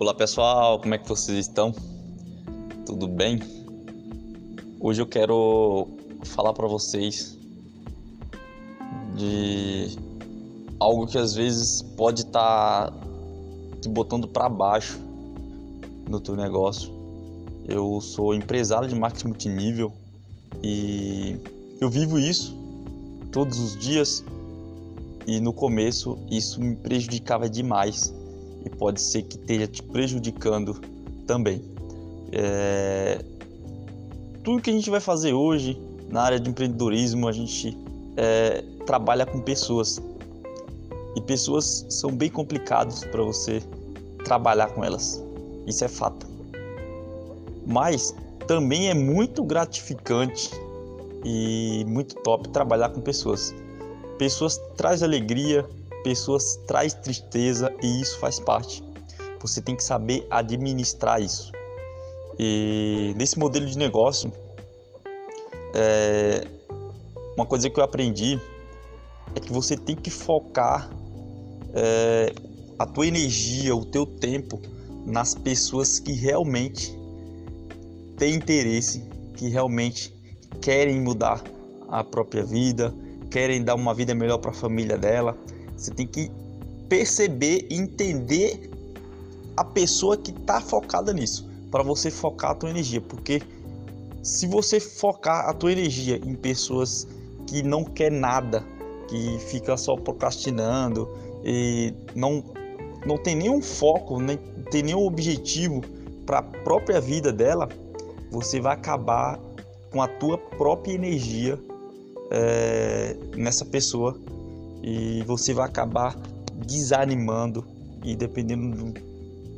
Olá pessoal, como é que vocês estão? Tudo bem? Hoje eu quero falar para vocês de algo que às vezes pode estar tá te botando para baixo no teu negócio. Eu sou empresário de marketing multinível e eu vivo isso todos os dias e no começo isso me prejudicava demais e pode ser que esteja te prejudicando também. É... Tudo que a gente vai fazer hoje na área de empreendedorismo, a gente é, trabalha com pessoas e pessoas são bem complicadas para você trabalhar com elas. Isso é fato. Mas também é muito gratificante e muito top trabalhar com pessoas. Pessoas traz alegria, pessoas traz tristeza e isso faz parte. Você tem que saber administrar isso. E nesse modelo de negócio, é, uma coisa que eu aprendi é que você tem que focar é, a tua energia, o teu tempo nas pessoas que realmente têm interesse, que realmente querem mudar a própria vida, querem dar uma vida melhor para a família dela, você tem que perceber e entender a pessoa que está focada nisso, para você focar a tua energia, porque se você focar a tua energia em pessoas que não quer nada, que fica só procrastinando e não não tem nenhum foco, nem tem nenhum objetivo para a própria vida dela, você vai acabar com a tua própria energia é, nessa pessoa e você vai acabar desanimando e dependendo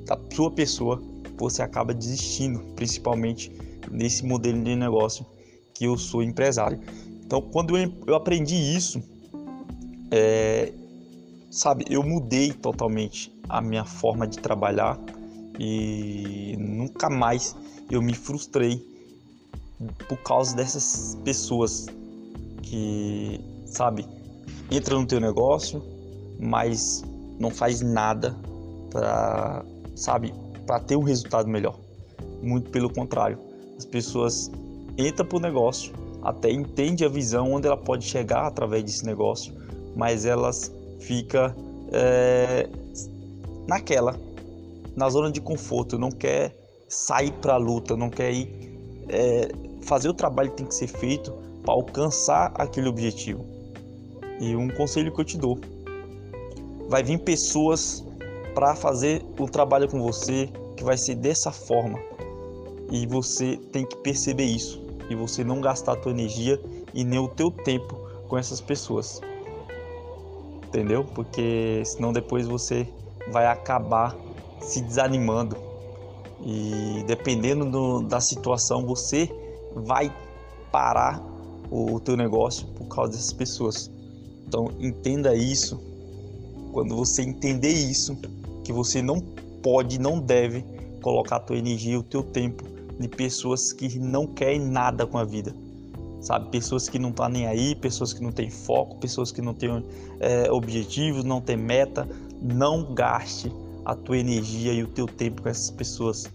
da sua pessoa você acaba desistindo, principalmente nesse modelo de negócio que eu sou empresário. Então, quando eu aprendi isso, é, sabe, eu mudei totalmente a minha forma de trabalhar e nunca mais eu me frustrei por causa dessas pessoas que, sabe, entra no teu negócio, mas não faz nada para, sabe, para ter um resultado melhor. Muito pelo contrário, as pessoas entram para o negócio, até entende a visão onde ela pode chegar através desse negócio, mas elas fica é, naquela, na zona de conforto, não quer sair para a luta, não quer ir é, fazer o trabalho que tem que ser feito para alcançar aquele objetivo. E um conselho que eu te dou: vai vir pessoas para fazer o trabalho com você que vai ser dessa forma. E você tem que perceber isso e você não gastar a tua energia e nem o teu tempo com essas pessoas. Entendeu? Porque senão depois você vai acabar se desanimando. E dependendo do, da situação, você vai parar o teu negócio por causa dessas pessoas. Então entenda isso. Quando você entender isso, que você não pode, não deve colocar a tua energia, o teu tempo de pessoas que não querem nada com a vida. Sabe, pessoas que não estão tá nem aí, pessoas que não têm foco, pessoas que não têm é, objetivos, não têm meta. Não gaste a tua energia e o teu tempo com essas pessoas,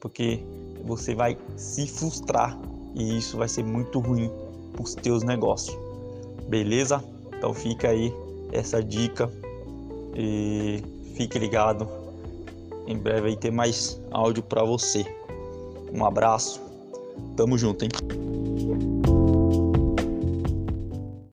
porque você vai se frustrar e isso vai ser muito ruim para os teus negócios. Beleza? Então fica aí essa dica e fique ligado. Em breve aí tem mais áudio para você. Um abraço. Tamo junto, hein?